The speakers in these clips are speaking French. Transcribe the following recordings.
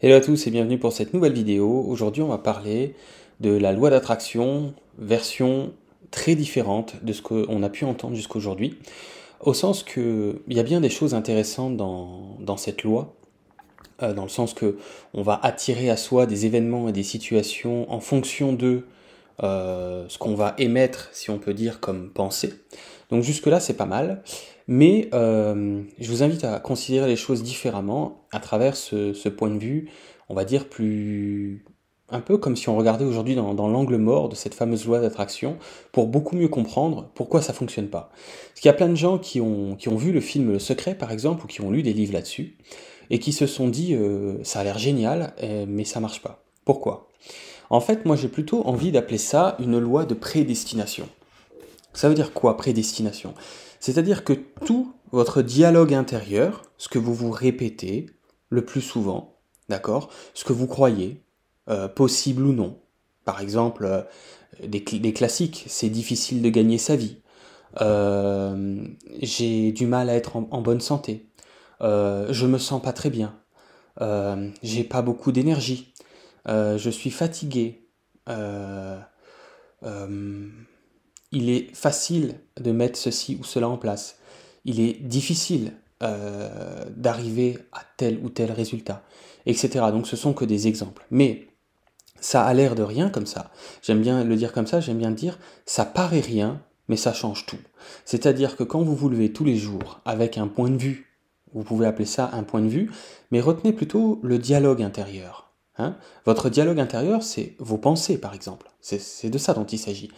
Hello à tous et bienvenue pour cette nouvelle vidéo. Aujourd'hui on va parler de la loi d'attraction, version très différente de ce qu'on a pu entendre jusqu'aujourd'hui, au sens que il y a bien des choses intéressantes dans, cette loi, euh, dans le sens que on va attirer à soi des événements et des situations en fonction de euh, ce qu'on va émettre, si on peut dire, comme pensée. Donc jusque-là c'est pas mal. Mais euh, je vous invite à considérer les choses différemment à travers ce, point de vue, on va dire plus... un peu comme si on regardait aujourd'hui dans, l'angle mort de cette fameuse loi d'attraction, pour beaucoup mieux comprendre pourquoi ça fonctionne pas. Parce qu'il y a plein de gens qui ont, vu le film Le Secret, par exemple, ou qui ont lu des livres là-dessus, et qui se sont dit euh, ça a l'air génial, mais ça marche pas. Pourquoi? En fait, moi j'ai plutôt envie d'appeler ça une loi de prédestination. Ça veut dire quoi, prédestination? C'est-à-dire que tout votre dialogue intérieur, ce que vous vous répétez le plus souvent, d'accord? Ce que vous croyez, euh, possible ou non. Par exemple, euh, des, classiques, c'est difficile de gagner sa vie. Euh, j'ai du mal à être en, bonne santé. je me sens pas très bien. j'ai pas beaucoup d'énergie. Je suis fatigué il est facile de mettre ceci ou cela en place. Il est difficile euh, d'arriver à tel ou tel résultat, etc. Donc ce sont que des exemples. Mais ça a l'air de rien comme ça. J'aime bien le dire comme ça, j'aime bien dire, ça paraît rien, mais ça change tout. C'est-à-dire que quand vous vous levez tous les jours avec un point de vue, vous pouvez appeler ça un point de vue, mais retenez plutôt le dialogue intérieur. Hein. Votre dialogue intérieur, c'est vos pensées, par exemple. C'est de ça dont il s'agit.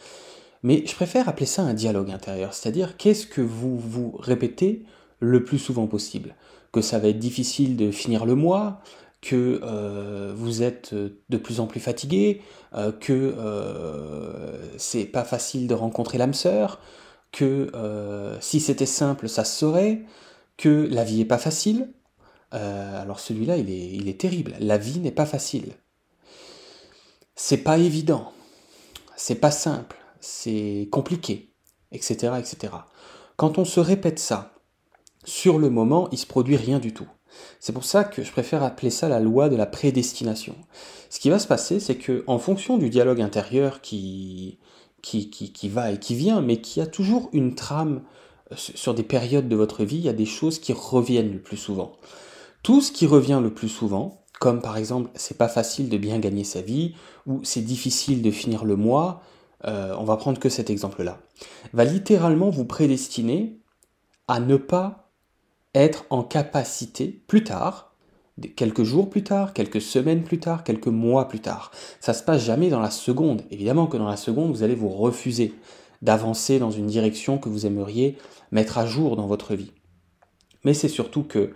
Mais je préfère appeler ça un dialogue intérieur, c'est-à-dire qu'est-ce que vous vous répétez le plus souvent possible? Que ça va être difficile de finir le mois, que euh, vous êtes de plus en plus fatigué, euh, que euh, c'est pas facile de rencontrer l'âme sœur, que si c'était simple, ça se saurait, que la vie est pas facile. Alors celui-là, il est, il est terrible. La vie n'est pas facile. C'est pas évident. C'est pas simple c'est compliqué, etc., etc. Quand on se répète ça, sur le moment, il se produit rien du tout. C'est pour ça que je préfère appeler ça la loi de la prédestination. Ce qui va se passer, c'est que en fonction du dialogue intérieur qui, qui, qui, qui va et qui vient, mais qui a toujours une trame euh, sur des périodes de votre vie, il y a des choses qui reviennent le plus souvent. Tout ce qui revient le plus souvent, comme par exemple c'est pas facile de bien gagner sa vie, ou c'est difficile de finir le mois, euh, on va prendre que cet exemple-là, va littéralement vous prédestiner à ne pas être en capacité plus tard, quelques jours plus tard, quelques semaines plus tard, quelques mois plus tard. Ça se passe jamais dans la seconde. Évidemment que dans la seconde, vous allez vous refuser d'avancer dans une direction que vous aimeriez mettre à jour dans votre vie. Mais c'est surtout que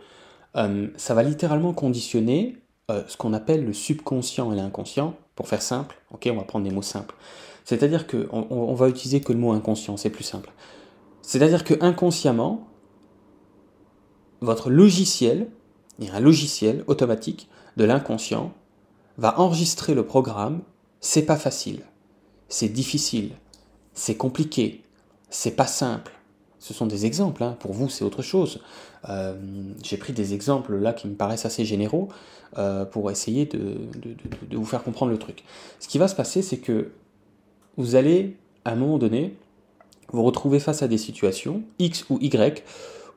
euh, ça va littéralement conditionner euh, ce qu'on appelle le subconscient et l'inconscient. Pour faire simple, ok, on va prendre des mots simples. C'est-à-dire qu'on on va utiliser que le mot inconscient, c'est plus simple. C'est-à-dire que inconsciemment, votre logiciel, il un logiciel automatique de l'inconscient, va enregistrer le programme, c'est pas facile, c'est difficile, c'est compliqué, c'est pas simple. Ce sont des exemples, hein. pour vous c'est autre chose. Euh, j'ai pris des exemples là qui me paraissent assez généraux euh, pour essayer de, de, vous faire comprendre le truc. Ce qui va se passer, c'est que vous allez, à un moment donné, vous retrouver face à des situations, X ou Y,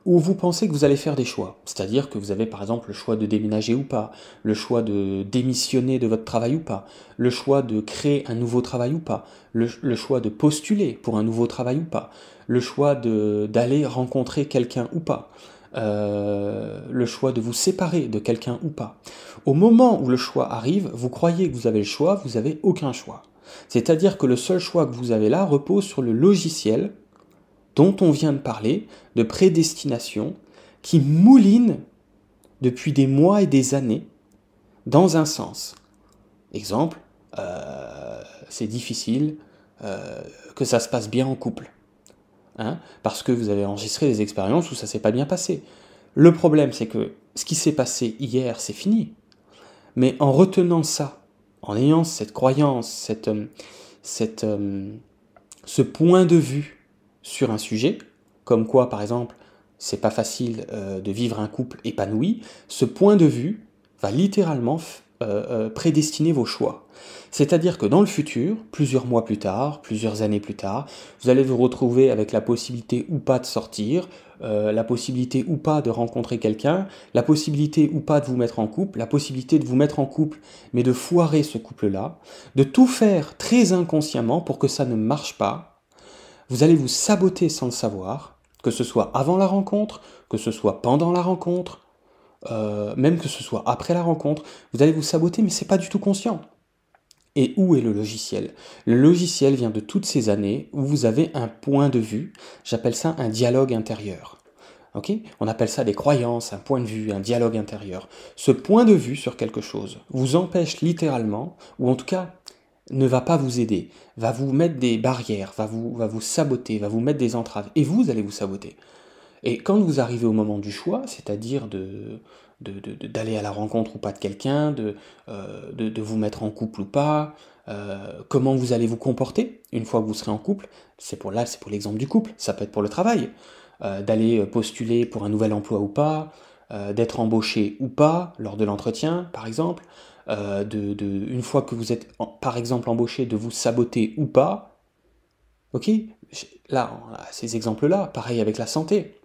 où vous pensez que vous allez faire des choix. C'est-à-dire que vous avez par exemple le choix de déménager ou pas, le choix de démissionner de votre travail ou pas, le choix de créer un nouveau travail ou pas, le, choix de postuler pour un nouveau travail ou pas, le choix d'aller rencontrer quelqu'un ou pas, euh, le choix de vous séparer de quelqu'un ou pas. Au moment où le choix arrive, vous croyez que vous avez le choix, vous n'avez aucun choix. C'est-à-dire que le seul choix que vous avez là repose sur le logiciel dont on vient de parler, de prédestination, qui mouline depuis des mois et des années dans un sens. Exemple, euh, c'est difficile euh, que ça se passe bien en couple. Hein, parce que vous avez enregistré des expériences où ça s'est pas bien passé. Le problème, c'est que ce qui s'est passé hier, c'est fini. Mais en retenant ça en ayant cette croyance, cette, euh, ce point de vue sur un sujet, comme quoi par exemple c'est pas facile euh, de vivre un couple épanoui, ce point de vue va littéralement prédestiner vos choix. C'est-à-dire que dans le futur, plusieurs mois plus tard, plusieurs années plus tard, vous allez vous retrouver avec la possibilité ou pas de sortir, euh, la possibilité ou pas de rencontrer quelqu'un, la possibilité ou pas de vous mettre en couple, la possibilité de vous mettre en couple mais de foirer ce couple-là, de tout faire très inconsciemment pour que ça ne marche pas. Vous allez vous saboter sans le savoir, que ce soit avant la rencontre, que ce soit pendant la rencontre, euh, même que ce soit après la rencontre, vous allez vous saboter mais c'est pas du tout conscient. Et où est le logiciel? Le logiciel vient de toutes ces années où vous avez un point de vue, j'appelle ça un dialogue intérieur. On appelle ça des croyances, un point de vue, un dialogue intérieur. Ce point de vue sur quelque chose vous empêche littéralement, ou en tout cas ne va pas vous aider, va vous mettre des barrières, va vous, vous saboter, va vous mettre des entraves, et vous allez vous saboter. Et quand vous arrivez au moment du choix, c'est-à-dire d'aller à la rencontre ou pas de quelqu'un, de, euh, vous mettre en couple ou pas, euh, comment vous allez vous comporter une fois que vous serez en couple. C'est pour là, c'est pour l'exemple du couple. Ça peut être pour le travail, euh, d'aller postuler pour un nouvel emploi ou pas, d'être embauché ou pas lors de l'entretien, par exemple. De, une fois que vous êtes, par exemple, embauché, de vous saboter ou pas. Ok Là, ces exemples-là, pareil avec la santé.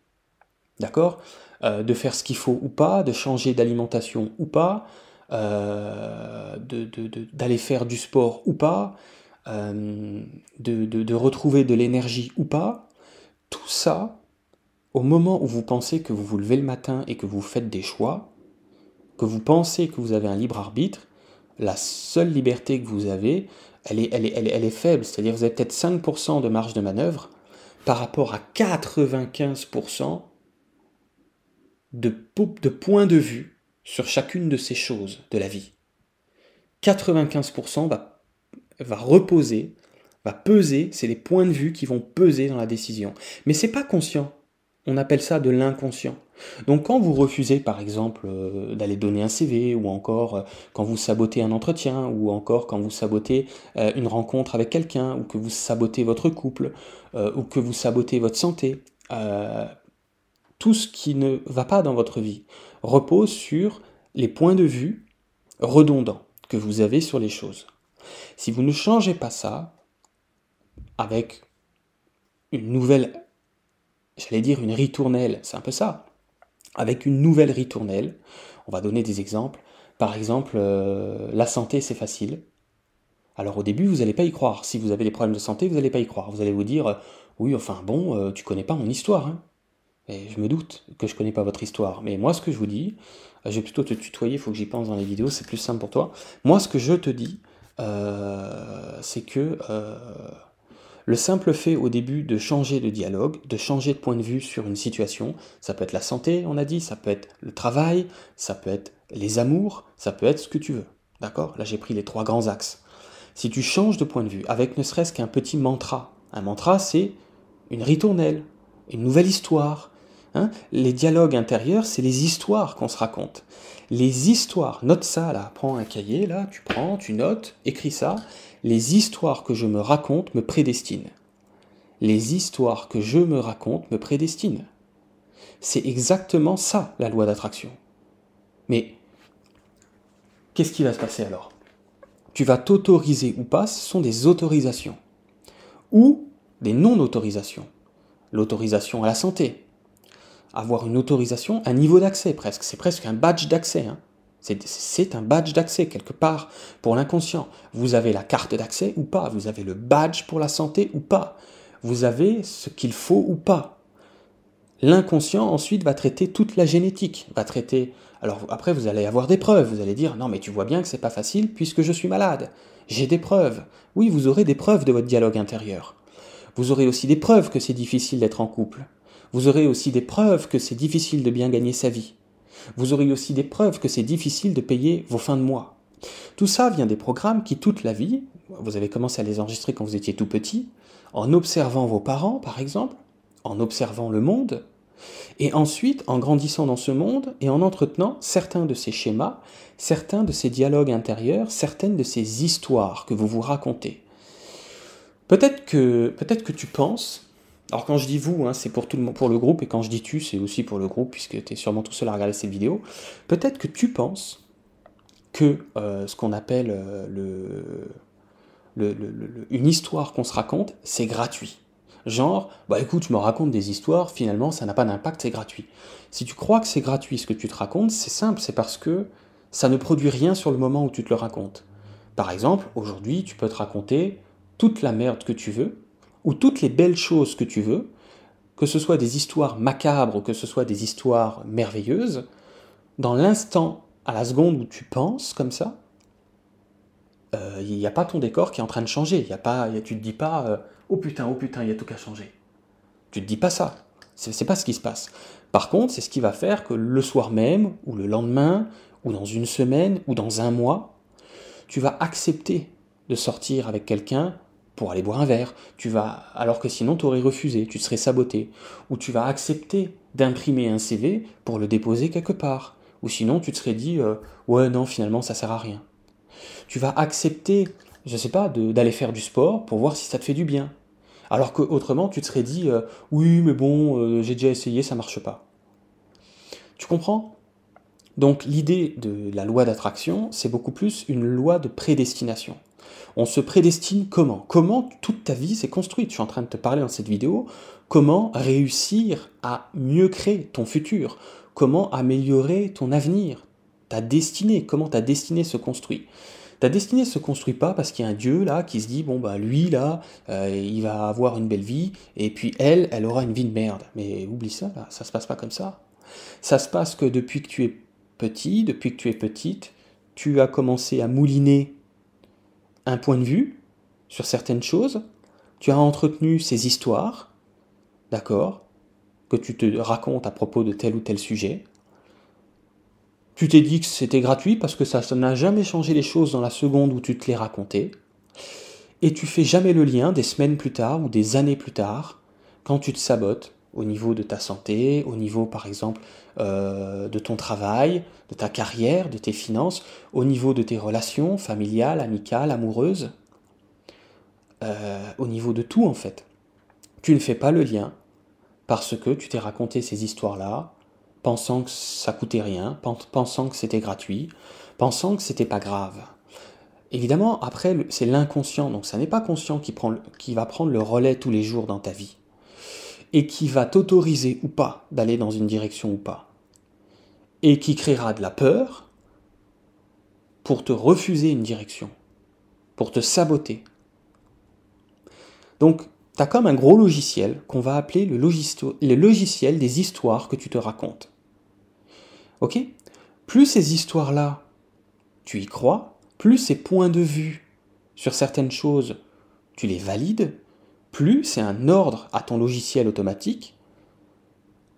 D'accord euh, de faire ce qu'il faut ou pas, de changer d'alimentation ou pas, euh, d'aller faire du sport ou pas, euh, de, retrouver de l'énergie ou pas, tout ça, au moment où vous pensez que vous vous levez le matin et que vous faites des choix, que vous pensez que vous avez un libre arbitre, la seule liberté que vous avez, elle est, elle est, faible, c'est-à-dire vous avez peut-être 5% de marge de manœuvre par rapport à 95% de, de points de vue sur chacune de ces choses de la vie. 95% va, va reposer, va peser, c'est les points de vue qui vont peser dans la décision. Mais c'est pas conscient. On appelle ça de l'inconscient. Donc quand vous refusez par exemple euh, d'aller donner un CV ou encore euh, quand vous sabotez un entretien ou encore quand vous sabotez euh, une rencontre avec quelqu'un ou que vous sabotez votre couple ou que vous sabotez votre santé, tout ce qui ne va pas dans votre vie repose sur les points de vue redondants que vous avez sur les choses. Si vous ne changez pas ça, avec une nouvelle, j'allais dire une ritournelle, c'est un peu ça, avec une nouvelle ritournelle, on va donner des exemples. Par exemple, euh, la santé, c'est facile. Alors au début, vous n'allez pas y croire. Si vous avez des problèmes de santé, vous n'allez pas y croire. Vous allez vous dire, oui, enfin bon, euh, tu connais pas mon histoire. Hein. Et je me doute que je connais pas votre histoire. Mais moi, ce que je vous dis, euh, je vais plutôt te tutoyer, il faut que j'y pense dans les vidéos, c'est plus simple pour toi. Moi, ce que je te dis, euh, c'est que euh, le simple fait au début de changer de dialogue, de changer de point de vue sur une situation, ça peut être la santé, on a dit, ça peut être le travail, ça peut être les amours, ça peut être ce que tu veux. D'accord? Là, j'ai pris les trois grands axes. Si tu changes de point de vue, avec ne serait-ce qu'un petit mantra, un mantra, c'est une ritournelle, une nouvelle histoire, Hein? les dialogues intérieurs, c'est les histoires qu'on se raconte. Les histoires, note ça là, prends un cahier là, tu prends, tu notes, écris ça. Les histoires que je me raconte me prédestinent. Les histoires que je me raconte me prédestinent. C'est exactement ça la loi d'attraction. Mais qu'est-ce qui va se passer alors? Tu vas t'autoriser ou pas, ce sont des autorisations. Ou des non-autorisations. L'autorisation à la santé, avoir une autorisation, un niveau d'accès presque. C'est presque un badge d'accès. Hein. C'est un badge d'accès quelque part pour l'inconscient. Vous avez la carte d'accès ou pas. Vous avez le badge pour la santé ou pas. Vous avez ce qu'il faut ou pas. L'inconscient ensuite va traiter toute la génétique, va traiter. Alors après vous allez avoir des preuves. Vous allez dire non mais tu vois bien que c'est pas facile puisque je suis malade. J'ai des preuves. Oui, vous aurez des preuves de votre dialogue intérieur. Vous aurez aussi des preuves que c'est difficile d'être en couple. Vous aurez aussi des preuves que c'est difficile de bien gagner sa vie. Vous aurez aussi des preuves que c'est difficile de payer vos fins de mois. Tout ça vient des programmes qui, toute la vie, vous avez commencé à les enregistrer quand vous étiez tout petit, en observant vos parents, par exemple, en observant le monde, et ensuite en grandissant dans ce monde et en entretenant certains de ces schémas, certains de ces dialogues intérieurs, certaines de ces histoires que vous vous racontez. Peut-être que, peut-être que tu penses alors quand je dis vous, hein, c'est pour tout le pour le groupe, et quand je dis tu, c'est aussi pour le groupe, puisque tu es sûrement tout seul à regarder cette vidéo. Peut-être que tu penses que euh, ce qu'on appelle le, une histoire qu'on se raconte, c'est gratuit. Genre, bah écoute, je me raconte des histoires, finalement ça n'a pas d'impact, c'est gratuit. Si tu crois que c'est gratuit ce que tu te racontes, c'est simple, c'est parce que ça ne produit rien sur le moment où tu te le racontes. Par exemple, aujourd'hui, tu peux te raconter toute la merde que tu veux, ou toutes les belles choses que tu veux, que ce soit des histoires macabres ou que ce soit des histoires merveilleuses, dans l'instant, à la seconde où tu penses comme ça, euh, il n'y a pas ton décor qui est en train de changer. Y a pas, tu te dis pas euh, oh putain, oh putain, il y a tout qu'à changer. Tu te dis pas ça. C'est pas ce qui se passe. Par contre, c'est ce qui va faire que le soir même, ou le lendemain, ou dans une semaine, ou dans un mois, tu vas accepter de sortir avec quelqu'un pour aller boire un verre. Tu vas, alors que sinon tu aurais refusé, tu te serais saboté. Ou tu vas accepter d'imprimer un CV pour le déposer quelque part. Ou sinon tu te serais dit euh, ouais non finalement ça sert à rien. Tu vas accepter, je sais pas, d'aller faire du sport pour voir si ça te fait du bien. Alors qu'autrement tu te serais dit euh, oui mais bon euh, j'ai déjà essayé ça marche pas. Tu comprends? Donc l'idée de la loi d'attraction c'est beaucoup plus une loi de prédestination. On se prédestine comment? Comment toute ta vie s'est construite? Je suis en train de te parler dans cette vidéo. Comment réussir à mieux créer ton futur? Comment améliorer ton avenir? Ta destinée Comment ta destinée se construit? Ta destinée se construit pas parce qu'il y a un Dieu là qui se dit bon bah lui là euh, il va avoir une belle vie et puis elle elle aura une vie de merde. Mais oublie ça là, ça se passe pas comme ça. Ça se passe que depuis que tu es petit, depuis que tu es petite, tu as commencé à mouliner un point de vue sur certaines choses, tu as entretenu ces histoires, d'accord, que tu te racontes à propos de tel ou tel sujet. Tu t'es dit que c'était gratuit parce que ça n'a jamais changé les choses dans la seconde où tu te les racontais. Et tu fais jamais le lien des semaines plus tard ou des années plus tard, quand tu te sabotes, au niveau de ta santé, au niveau par exemple euh, de ton travail, de ta carrière, de tes finances, au niveau de tes relations familiales, amicales, amoureuses, euh, au niveau de tout en fait. Tu ne fais pas le lien parce que tu t'es raconté ces histoires-là, pensant que ça coûtait rien, pensant que c'était gratuit, pensant que c'était pas grave. Évidemment, après, c'est l'inconscient, donc ça n'est pas conscient qui, va prendre le relais tous les jours dans ta vie et qui va t'autoriser ou pas d'aller dans une direction ou pas, et qui créera de la peur pour te refuser une direction, pour te saboter. Donc, tu as comme un gros logiciel qu'on va appeler le, logiciel des histoires que tu te racontes. Ok? Plus ces histoires-là, tu y crois, plus ces points de vue sur certaines choses, tu les valides, plus c'est un ordre à ton logiciel automatique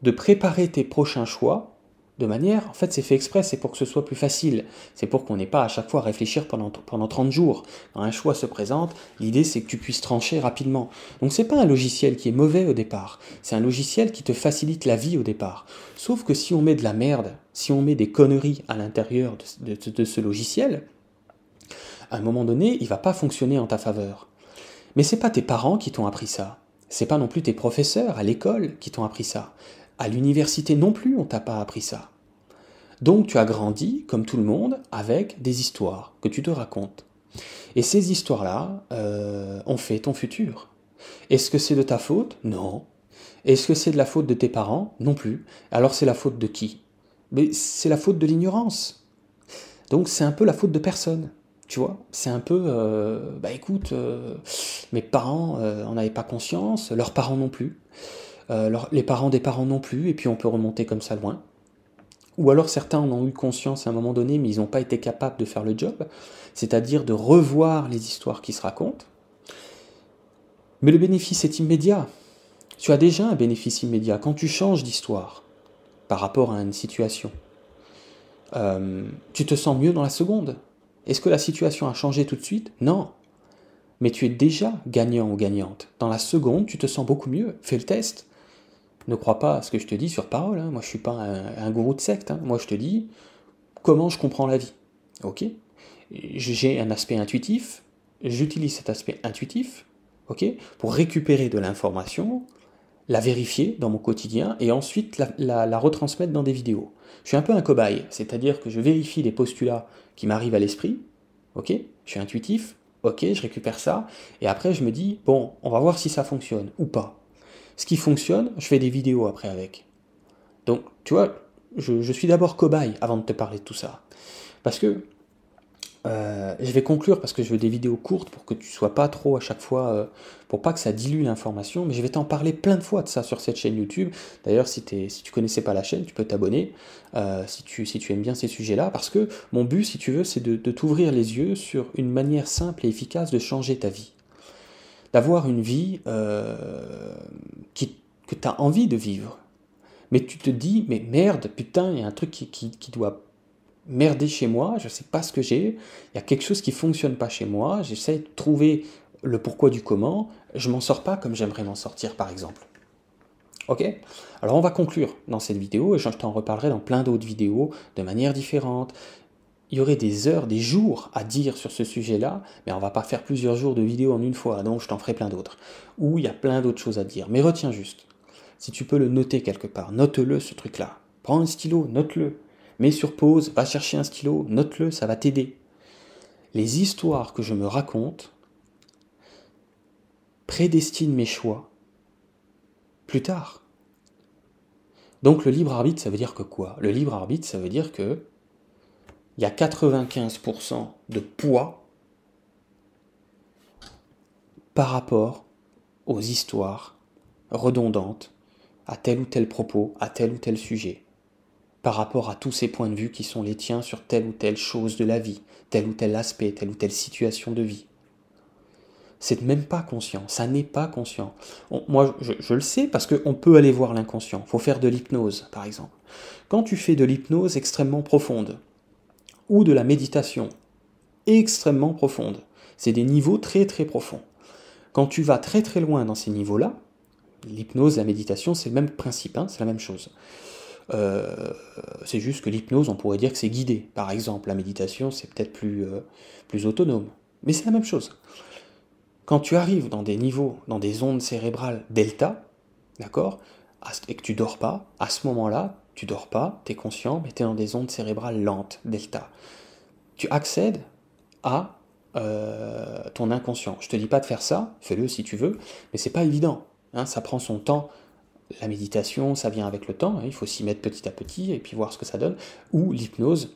de préparer tes prochains choix de manière, en fait c'est fait exprès, c'est pour que ce soit plus facile, c'est pour qu'on n'ait pas à chaque fois à réfléchir pendant, pendant 30 jours. Quand un choix se présente, l'idée c'est que tu puisses trancher rapidement. Donc c'est pas un logiciel qui est mauvais au départ, c'est un logiciel qui te facilite la vie au départ. Sauf que si on met de la merde, si on met des conneries à l'intérieur de, ce logiciel, à un moment donné, il va pas fonctionner en ta faveur. Mais c'est pas tes parents qui t'ont appris ça. C'est pas non plus tes professeurs à l'école qui t'ont appris ça. À l'université non plus, on t'a pas appris ça. Donc tu as grandi, comme tout le monde, avec des histoires que tu te racontes. Et ces histoires-là euh, ont fait ton futur. Est-ce que c'est de ta faute? Non. Est-ce que c'est de la faute de tes parents? Non plus. Alors c'est la faute de qui? Mais c'est la faute de l'ignorance. Donc c'est un peu la faute de personne. Tu vois, c'est un peu, euh, bah écoute, euh, mes parents euh, en avaient pas conscience, leurs parents non plus, les parents des parents non plus, et puis on peut remonter comme ça loin. Ou alors certains en ont eu conscience à un moment donné, mais ils n'ont pas été capables de faire le job, c'est-à-dire de revoir les histoires qui se racontent. Mais le bénéfice est immédiat. Tu as déjà un bénéfice immédiat quand tu changes d'histoire par rapport à une situation. tu te sens mieux dans la seconde. Est-ce que la situation a changé tout de suite? Non. Mais tu es déjà gagnant ou gagnante. Dans la seconde, tu te sens beaucoup mieux. Fais le test. Ne crois pas à ce que je te dis sur parole. Hein. Moi, je ne suis pas un, gourou de secte. Hein. Moi, je te dis comment je comprends la vie. Ok? J'ai un aspect intuitif. J'utilise cet aspect intuitif ok, pour récupérer de l'information la vérifier dans mon quotidien et ensuite la, retransmettre dans des vidéos. Je suis un peu un cobaye, c'est-à-dire que je vérifie les postulats qui m'arrivent à l'esprit, ok? Je suis intuitif, ok, je récupère ça, et après je me dis, bon, on va voir si ça fonctionne ou pas. Ce qui fonctionne, je fais des vidéos après avec. Donc, tu vois, je suis d'abord cobaye avant de te parler de tout ça. Parce que euh, je vais conclure parce que je veux des vidéos courtes pour que tu sois pas trop à chaque fois, euh, pour pas que ça dilue l'information, mais je vais t'en parler plein de fois de ça sur cette chaîne YouTube. D'ailleurs, si, tu si tu connaissais pas la chaîne, tu peux t'abonner euh, si, tu, aimes bien ces sujets-là, parce que mon but, si tu veux, c'est de, t'ouvrir les yeux sur une manière simple et efficace de changer ta vie. D'avoir une vie que tu as envie de vivre. Mais tu te dis, mais merde, putain, il y a un truc qui, qui, qui doit merder chez moi, je ne sais pas ce que j'ai, il y a quelque chose qui fonctionne pas chez moi, j'essaie de trouver le pourquoi du comment, je m'en sors pas comme j'aimerais m'en sortir par exemple. Ok? Alors on va conclure dans cette vidéo et je t'en reparlerai dans plein d'autres vidéos de manière différente. Il y aurait des heures, des jours à dire sur ce sujet-là, mais on va pas faire plusieurs jours de vidéos en une fois, donc je t'en ferai plein d'autres. Où il y a plein d'autres choses à dire. Mais retiens juste, si tu peux le noter quelque part, note-le ce truc-là. Prends un stylo, note-le mets sur pause, va chercher un stylo, note-le, ça va t'aider. Les histoires que je me raconte prédestinent mes choix plus tard. Donc le libre arbitre, ça veut dire que quoi? Le libre arbitre, ça veut dire que il y a 95% de poids par rapport aux histoires redondantes à tel ou tel propos, à tel ou tel sujet par rapport à tous ces points de vue qui sont les tiens sur telle ou telle chose de la vie, tel ou tel aspect, telle ou telle situation de vie. C'est même pas conscient, ça n'est pas conscient. moi, je, le sais parce qu'on peut aller voir l'inconscient. Il faut faire de l'hypnose, par exemple. Quand tu fais de l'hypnose extrêmement profonde, ou de la méditation extrêmement profonde, c'est des niveaux très très profonds. Quand tu vas très très loin dans ces niveaux-là, l'hypnose, la méditation, c'est le même principe, hein, c'est la même chose. Euh, c'est juste que l'hypnose, on pourrait dire que c'est guidé. Par exemple, la méditation, c'est peut-être plus, euh, plus autonome. Mais c'est la même chose. Quand tu arrives dans des niveaux, dans des ondes cérébrales delta, d'accord, et que tu dors pas, à ce moment-là, tu dors pas, tu es conscient, mais tu es dans des ondes cérébrales lentes, delta. Tu accèdes à euh, ton inconscient. Je te dis pas de faire ça, fais-le si tu veux, mais c'est pas évident. Hein, ça prend son temps la méditation, ça vient avec le temps, hein, il faut s'y mettre petit à petit et puis voir ce que ça donne, ou l'hypnose,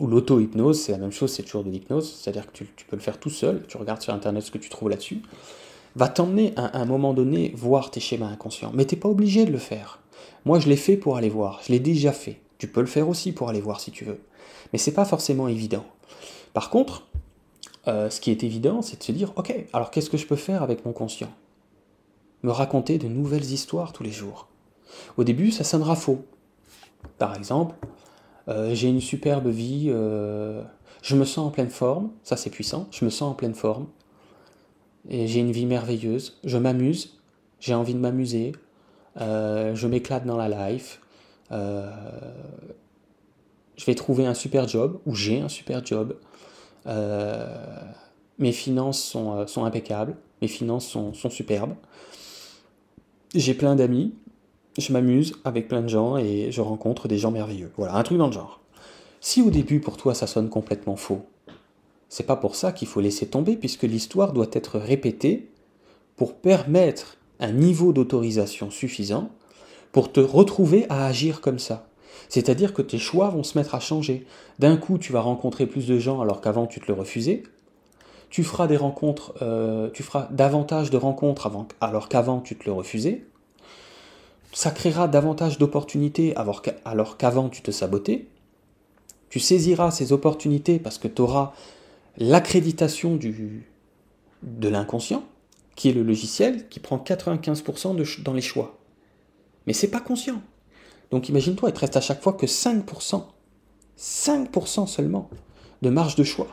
ou l'auto-hypnose, c'est la même chose, c'est toujours de l'hypnose, c'est-à-dire que tu, peux le faire tout seul, tu regardes sur Internet ce que tu trouves là-dessus, va t'emmener à, un moment donné voir tes schémas inconscients, mais t'es pas obligé de le faire. Moi, je l'ai fait pour aller voir, je l'ai déjà fait. Tu peux le faire aussi pour aller voir si tu veux, mais c'est pas forcément évident. Par contre, euh, ce qui est évident, c'est de se dire, ok, alors qu'est-ce que je peux faire avec mon conscient? Me raconter de nouvelles histoires tous les jours. Au début, ça sonnera faux. Par exemple, euh, j'ai une superbe vie, euh, je me sens en pleine forme, ça c'est puissant, je me sens en pleine forme, et j'ai une vie merveilleuse, je m'amuse, j'ai envie de m'amuser, euh, je m'éclate dans la life, je vais trouver un super job, ou j'ai un super job, mes finances sont, impeccables, mes finances sont superbes, j'ai plein d'amis, je m'amuse avec plein de gens et je rencontre des gens merveilleux. Voilà, un truc dans le genre. Si au début pour toi ça sonne complètement faux, c'est pas pour ça qu'il faut laisser tomber puisque l'histoire doit être répétée pour permettre un niveau d'autorisation suffisant pour te retrouver à agir comme ça. C'est-à-dire que tes choix vont se mettre à changer. D'un coup, tu vas rencontrer plus de gens alors qu'avant tu te le refusais tu feras des rencontres, euh, tu feras davantage de rencontres alors qu'avant tu te le refusais. Ça créera davantage d'opportunités alors qu'avant tu te sabotais. Tu saisiras ces opportunités parce que tu auras l'accréditation de l'inconscient, qui est le logiciel qui prend 95% de, dans les choix. Mais c'est pas conscient. Donc imagine-toi, il te reste à chaque fois que 5%, 5% seulement de marge de choix.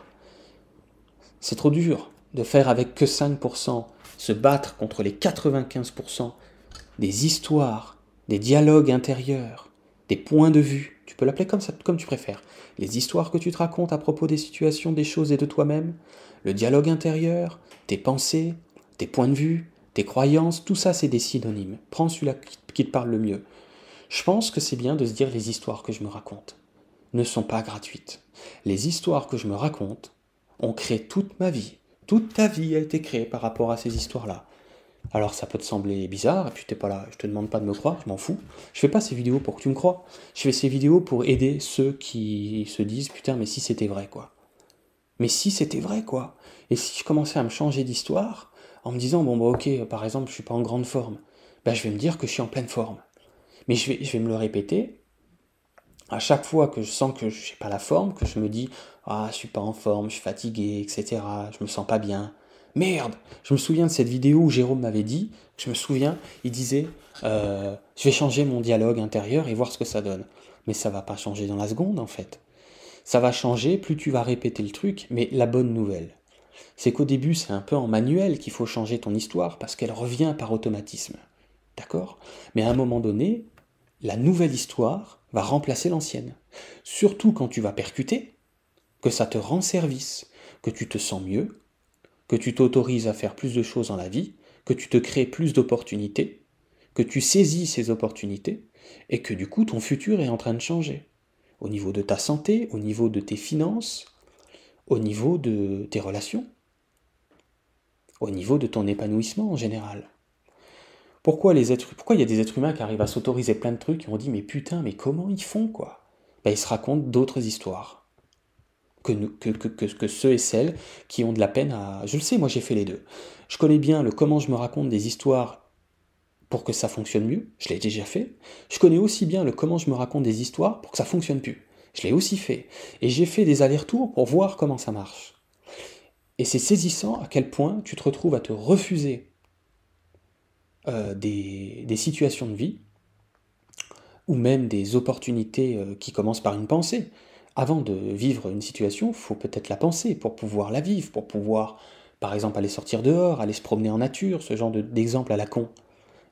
C'est trop dur de faire avec que 5%, se battre contre les 95% des histoires, des dialogues intérieurs, des points de vue, tu peux l'appeler comme ça, comme tu préfères, les histoires que tu te racontes à propos des situations, des choses et de toi-même, le dialogue intérieur, tes pensées, tes points de vue, tes croyances, tout ça c'est des synonymes. Prends celui-là qui te parle le mieux. Je pense que c'est bien de se dire les histoires que je me raconte ne sont pas gratuites. Les histoires que je me raconte ont créé toute ma vie. Toute ta vie a été créée par rapport à ces histoires-là. Alors ça peut te sembler bizarre, et puis t'es pas là, je te demande pas de me croire, je m'en fous. Je fais pas ces vidéos pour que tu me crois. Je fais ces vidéos pour aider ceux qui se disent putain mais si c'était vrai quoi. Mais si c'était vrai quoi. Et si je commençais à me changer d'histoire en me disant bon bah ok par exemple je suis pas en grande forme, ben je vais me dire que je suis en pleine forme. Mais je je vais me le répéter à chaque fois que je sens que je n'ai pas la forme, que je me dis ah je suis pas en forme, je suis fatigué, etc. Je me sens pas bien. Merde Je me souviens de cette vidéo où Jérôme m'avait dit, je me souviens, il disait euh, je vais changer mon dialogue intérieur et voir ce que ça donne. Mais ça va pas changer dans la seconde en fait. Ça va changer plus tu vas répéter le truc, mais la bonne nouvelle, c'est qu'au début c'est un peu en manuel qu'il faut changer ton histoire parce qu'elle revient par automatisme. D'accord? Mais à un moment donné, la nouvelle histoire va remplacer l'ancienne. Surtout quand tu vas percuter, que ça te rend service, que tu te sens mieux, que tu t'autorises à faire plus de choses dans la vie, que tu te crées plus d'opportunités, que tu saisis ces opportunités, et que du coup ton futur est en train de changer. Au niveau de ta santé, au niveau de tes finances, au niveau de tes relations, au niveau de ton épanouissement en général. Pourquoi les êtres, pourquoi il y a des êtres humains qui arrivent à s'autoriser plein de trucs et on dit mais putain mais comment ils font quoi? Ben, Ils se racontent d'autres histoires que, ceux et celles qui ont de la peine à... Je le sais, moi j'ai fait les deux. Je connais bien le comment je me raconte des histoires pour que ça fonctionne mieux, je l'ai déjà fait. Je connais aussi bien le comment je me raconte des histoires pour que ça fonctionne plus. Je l'ai aussi fait. Et j'ai fait des allers-retours pour voir comment ça marche. Et c'est saisissant à quel point tu te retrouves à te refuser euh, des, situations de vie, ou même des opportunités euh, qui commencent par une pensée avant de vivre une situation, faut peut-être la penser pour pouvoir la vivre, pour pouvoir, par exemple, aller sortir dehors, aller se promener en nature, ce genre d'exemple à la con.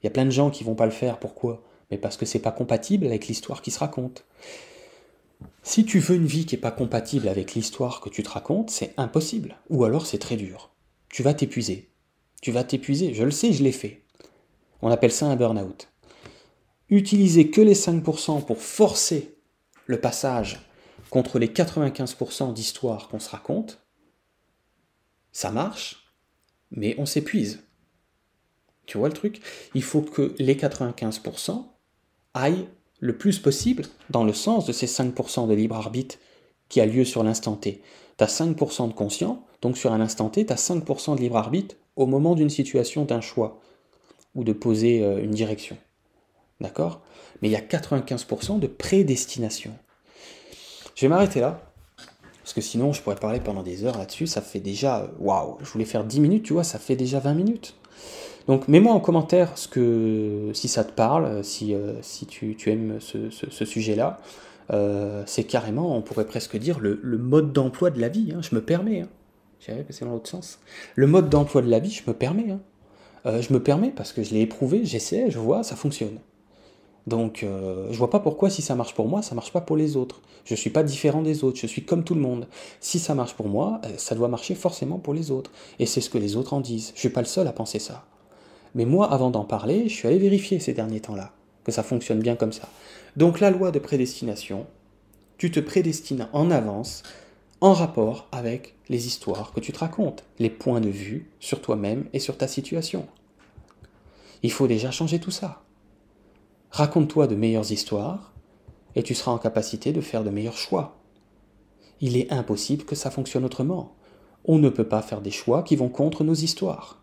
Il y a plein de gens qui vont pas le faire, pourquoi? Mais parce que c'est pas compatible avec l'histoire qui se raconte. Si tu veux une vie qui n'est pas compatible avec l'histoire que tu te racontes, c'est impossible. Ou alors c'est très dur. Tu vas t'épuiser. Tu vas t'épuiser. Je le sais, je l'ai fait. On appelle ça un burn-out. Utiliser que les 5% pour forcer le passage contre les 95% d'histoires qu'on se raconte, ça marche, mais on s'épuise. Tu vois le truc? Il faut que les 95% aillent le plus possible dans le sens de ces 5% de libre arbitre qui a lieu sur l'instant T. Tu as 5% de conscient, donc sur un instant T, tu as 5% de libre arbitre au moment d'une situation, d'un choix, ou de poser euh, une direction. D'accord? Mais il y a 95% de prédestination. Je vais m'arrêter là. Parce que sinon, je pourrais parler pendant des heures là-dessus. Ça fait déjà. Waouh Je voulais faire 10 minutes, tu vois, ça fait déjà 20 minutes. Donc, mets-moi en commentaire ce que, si ça te parle, si, euh, si tu, aimes ce, sujet-là. Euh, c'est carrément, on pourrait presque dire, le, mode d'emploi de la vie. Hein. je me permets. Hein. J'avais passé dans l'autre sens. Le mode d'emploi de la vie, je me permets. Hein. Euh, je me permets parce que je l'ai éprouvé, j'essaie, je vois, ça fonctionne. Donc, euh, je vois pas pourquoi si ça marche pour moi, ça marche pas pour les autres. Je suis pas différent des autres, je suis comme tout le monde. Si ça marche pour moi, euh, ça doit marcher forcément pour les autres. Et c'est ce que les autres en disent. Je suis pas le seul à penser ça. Mais moi, avant d'en parler, je suis allé vérifier ces derniers temps-là que ça fonctionne bien comme ça. Donc, la loi de prédestination, tu te prédestines en avance en rapport avec les histoires que tu te racontes, les points de vue sur toi-même et sur ta situation. Il faut déjà changer tout ça. Raconte-toi de meilleures histoires et tu seras en capacité de faire de meilleurs choix. Il est impossible que ça fonctionne autrement. On ne peut pas faire des choix qui vont contre nos histoires.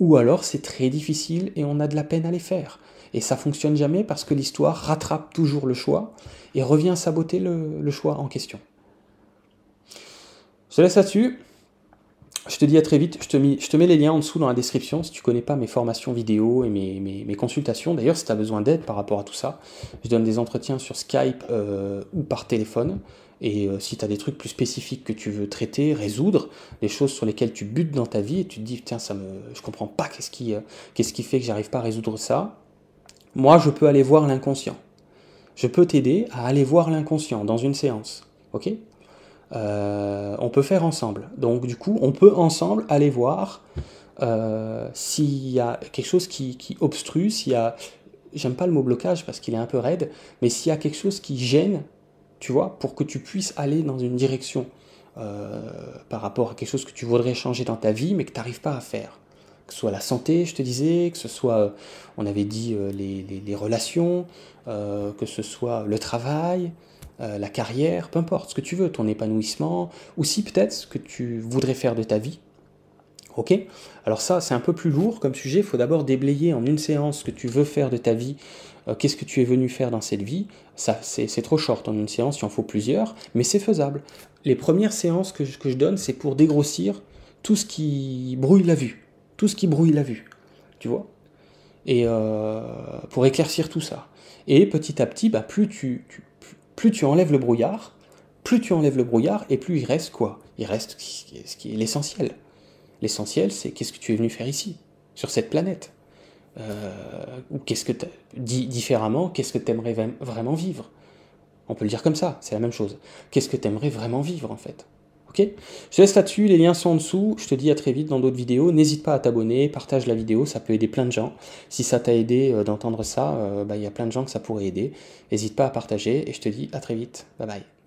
Ou alors c'est très difficile et on a de la peine à les faire. Et ça fonctionne jamais parce que l'histoire rattrape toujours le choix et revient saboter le, le choix en question. Je te laisse là-dessus. Je te dis à très vite, je te, mets, les liens en dessous dans la description si tu connais pas mes formations vidéo et mes, consultations. D'ailleurs, si tu as besoin d'aide par rapport à tout ça, je donne des entretiens sur Skype euh, ou par téléphone. Et euh, si tu as des trucs plus spécifiques que tu veux traiter, résoudre, des choses sur lesquelles tu butes dans ta vie et tu te dis, tiens, ça me, je comprends pas qu'est-ce qui, euh, qu'est-ce qui fait que j'arrive pas à résoudre ça, moi, je peux aller voir l'inconscient. Je peux t'aider à aller voir l'inconscient dans une séance. Ok? Euh, on peut faire ensemble. Donc du coup, on peut ensemble aller voir euh, s'il y a quelque chose qui, obstrue, s'il y a, j'aime pas le mot blocage parce qu'il est un peu raide, mais s'il y a quelque chose qui gêne, tu vois, pour que tu puisses aller dans une direction euh, par rapport à quelque chose que tu voudrais changer dans ta vie, mais que tu n'arrives pas à faire. Que ce soit la santé, je te disais, que ce soit, on avait dit, les relations, que ce soit le travail, la carrière, peu importe ce que tu veux, ton épanouissement, ou si peut-être ce que tu voudrais faire de ta vie, Ok? Alors ça, c'est un peu plus lourd comme sujet. Il faut d'abord déblayer en une séance ce que tu veux faire de ta vie. Euh, qu'est-ce que tu es venu faire dans cette vie Ça, c'est trop short en une séance, il en faut plusieurs, mais c'est faisable. Les premières séances que je, donne, c'est pour dégrossir tout ce qui brouille la vue. Tout ce qui brouille la vue. Tu vois? Et euh, pour éclaircir tout ça. Et petit à petit, bah, plus, tu, plus tu enlèves le brouillard, plus tu enlèves le brouillard, et plus il reste quoi? Il reste ce qui est l'essentiel. L'essentiel, c'est qu'est-ce que tu es venu faire ici, sur cette planète? Euh, Ou qu'est-ce que, dit différemment, qu'est-ce que tu aimerais vraiment vivre? On peut le dire comme ça, c'est la même chose. Qu'est-ce que tu aimerais vraiment vivre en fait? Je laisse là-dessus, les liens sont en dessous. Je te dis à très vite dans d'autres vidéos. N'hésite pas à t'abonner, partage la vidéo, ça peut aider plein de gens. Si ça t'a aidé euh, d'entendre ça, euh, bah, il y a plein de gens que ça pourrait aider. N'hésite pas à partager et je te dis à très vite. Bye bye.